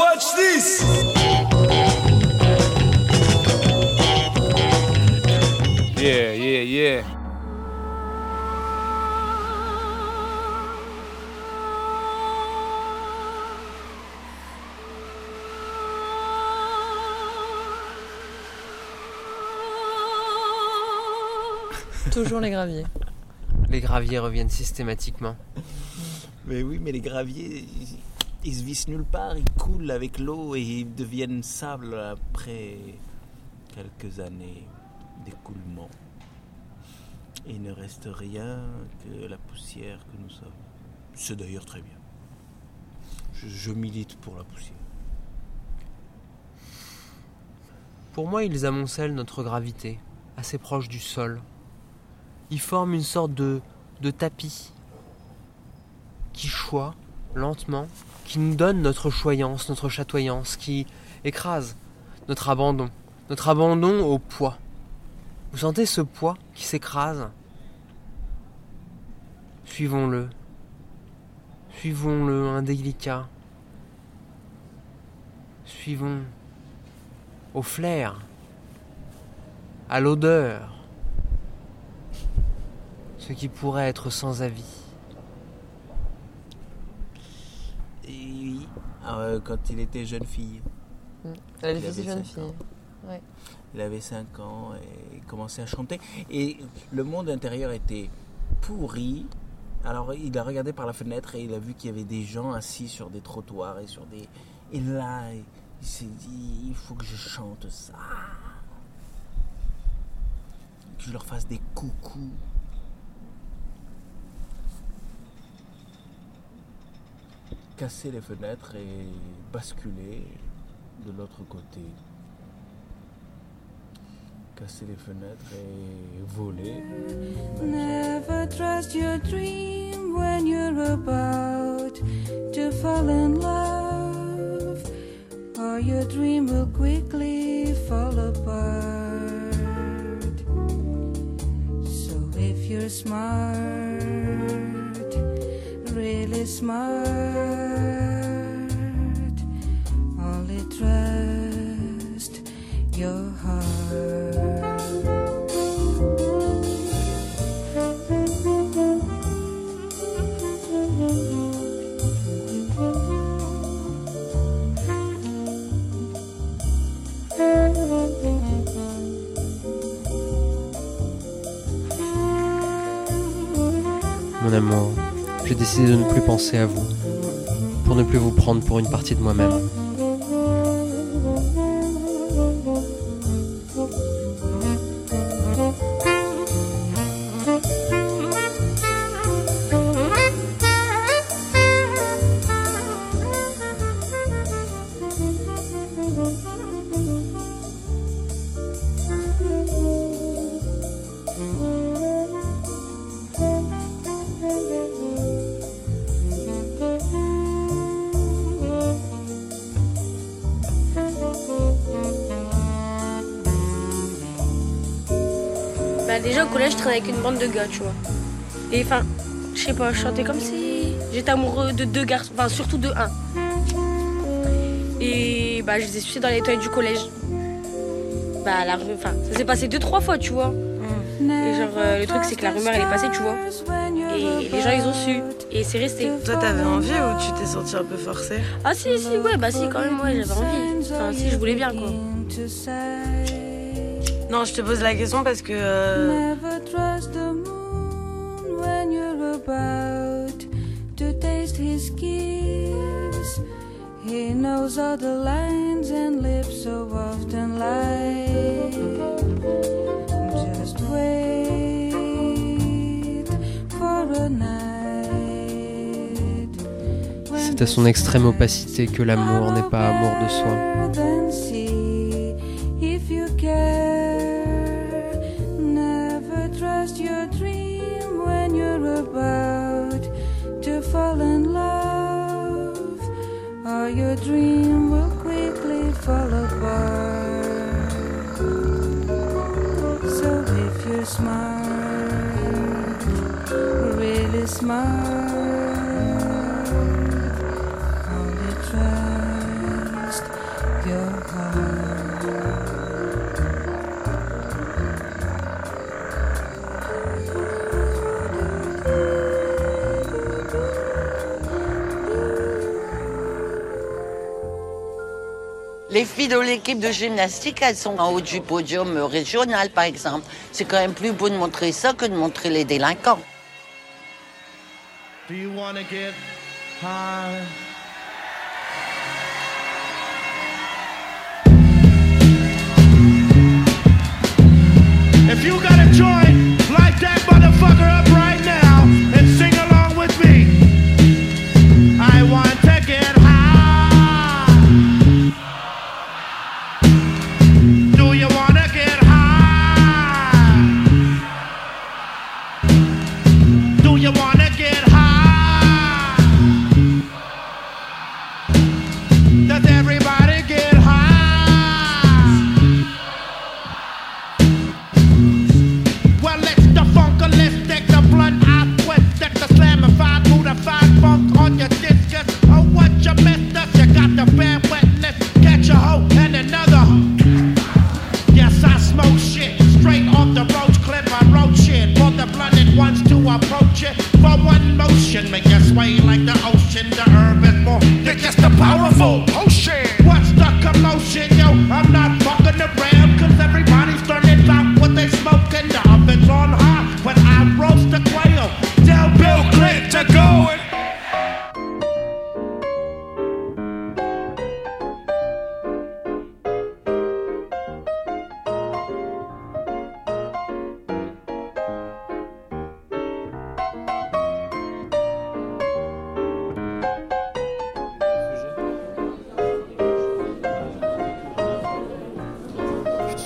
Watch this! Yeah, yeah, yeah. Toujours les graviers. Les graviers reviennent systématiquement. Mais oui, mais les graviers, ils, se vissent nulle part, ils coulent avec l'eau et ils deviennent sable après quelques années d'écoulement. Il ne reste rien que la poussière que nous sommes. C'est d'ailleurs très bien. Je, je milite pour la poussière. Pour moi, ils amoncellent notre gravité, assez proche du sol. Ils forment une sorte de, de tapis qui choit lentement, qui nous donne notre choyance, notre chatoyance, qui écrase notre abandon, notre abandon au poids. Vous sentez ce poids qui s'écrase? Suivons-le. Suivons-le, indélicat. Suivons au flair, à l'odeur, ce qui pourrait être sans avis. Et oui, euh, quand il était jeune fille, Elle Il est fille avait jeune fille. il avait 5 ans et il commençait à chanter. Et le monde intérieur était pourri. Alors il a regardé par la fenêtre et il a vu qu'il y avait des gens assis sur des trottoirs et sur des... Et là, il s'est dit, il faut que je chante ça. Que je leur fasse des coucous. Casser les fenêtres et basculer de l'autre côté. Casser les fenêtres et voler. Never trust your dream when you're about to fall in love, or your dream will quickly fall apart. So if you're smart, smart, only trust your heart. Mon amour, décidé de ne plus penser à vous, pour ne plus vous prendre pour une partie de moi-même. Déjà au collège je traînais avec une bande de gars, tu vois. Et enfin, je sais pas, je chantais comme si j'étais amoureux de deux garçons, enfin surtout de un. Et bah je les ai sucés dans les toilettes du collège. Bah la rue, enfin ça s'est passé deux trois fois, tu vois. Et genre euh, le truc c'est que la rumeur elle est passée, tu vois. Et les gens ils ont su et c'est resté. Toi, t'avais envie ou tu t'es senti un peu forcé Ah si si ouais bah si quand même ouais j'avais envie. Enfin si je voulais bien quoi. Non, je te pose la question parce que. euh, Never trust the moon when you're about to taste his kiss. He knows all the lines and lips so often lie. Just wait for a night. C'est à son extrême opacité que l'amour n'est pas amour de soi. your dream will quickly fall apart. So if you're smart, really smart, only trust your heart. Les filles de l'équipe de gymnastique, elles sont en haut du podium régional, par exemple. C'est quand même plus beau de montrer ça que de montrer les délinquants.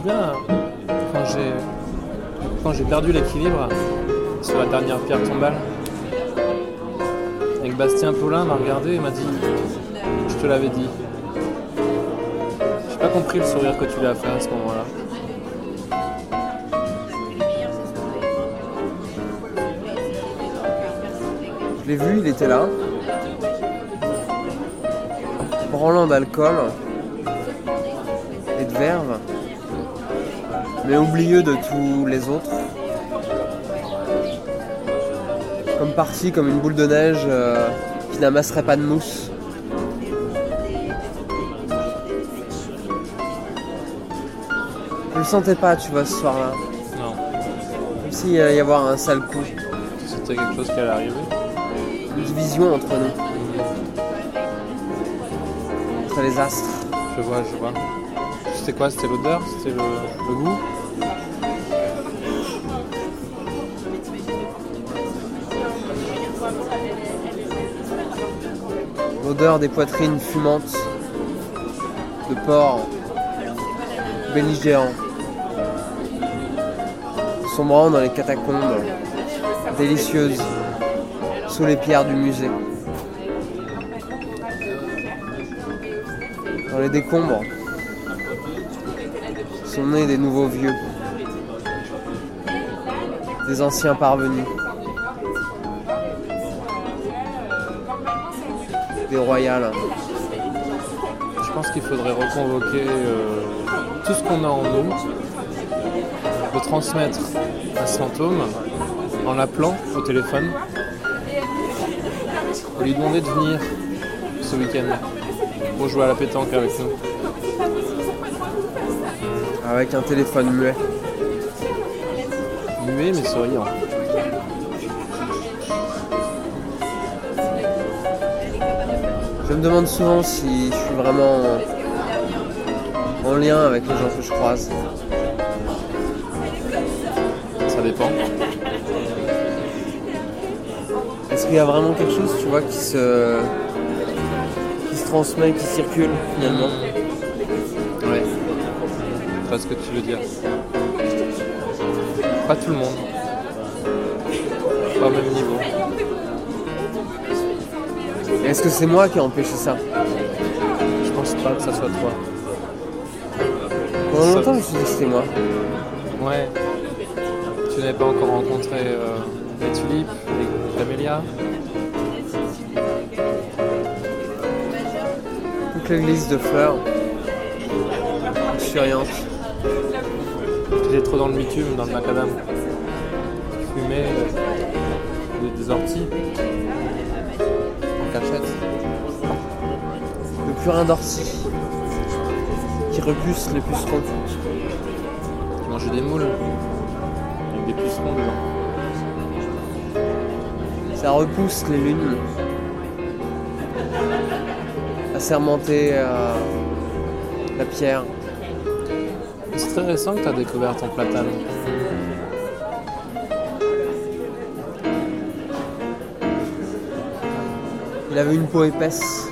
Souviens, quand j'ai quand j'ai perdu l'équilibre sur la dernière pierre tombale, et que Bastien Paulin m'a regardé et m'a dit Je te l'avais dit. J'ai pas compris le sourire que tu lui as fait à ce moment-là. Je l'ai vu, il était là. Branlant d'alcool et de verve. Mais oublieux de tous les autres. Comme parti comme une boule de neige euh, qui n'amasserait pas de mousse. Je le sentais pas, tu vois, ce soir-là. Non, Comme s'il allait y avoir un sale coup. c'était quelque chose qui allait arriver. Une division entre nous. Entre les astres. Je vois, je vois. C'était quoi? C'était l'odeur? C'était le, le goût? L'odeur des poitrines fumantes de porc belligérant. Sombrant dans les catacombes délicieuses sous les pierres du musée. Dans les décombres sont nés des nouveaux vieux, des anciens parvenus, des royales. Je pense qu'il faudrait reconvoquer euh, tout ce qu'on a en nous, le transmettre à ce fantôme en l'appelant au téléphone et lui demander de venir ce week-end pour jouer à la pétanque avec nous. avec un téléphone muet. Muet mais souriant. Je me demande souvent si je suis vraiment en lien avec les gens que je croise. Ça dépend. Est-ce qu'il y a vraiment quelque chose, tu vois, qui se, qui se transmet, qui circule finalement? Ouais. Je vois ce que tu veux dire. Pas tout le monde. Pas au même niveau. Est-ce que c'est moi qui ai empêché ça Je pense pas que ça soit toi. Pendant longtemps, je me suis dit que c'était moi. Ouais. Tu n'avais pas encore rencontré euh, les tulipes, les camélias. Toute l'église de fleurs. Luxuriante. J'étais trop dans le bitume, dans le macadam. Fumais euh, des orties Le purin d'ortie. qui repousse les pucerons. Qui mangeait des moules. Avec des pucerons dedans. Ça repousse les lunes à sermenter euh, la pierre. C'est très récent que tu as découvert ton platane. Il avait une peau épaisse.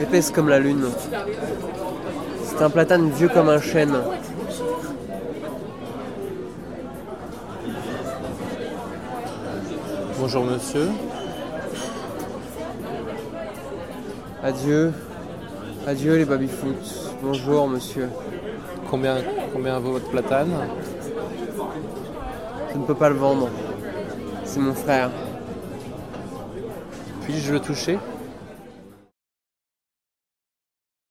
Épaisse comme la lune. C'est un platane vieux comme un chêne. Bonjour monsieur. Adieu. Adieu les baby-foot. Bonjour monsieur. Combien, combien vaut votre platane? Je ne peux pas le vendre. C'est mon frère. Puis-je le toucher?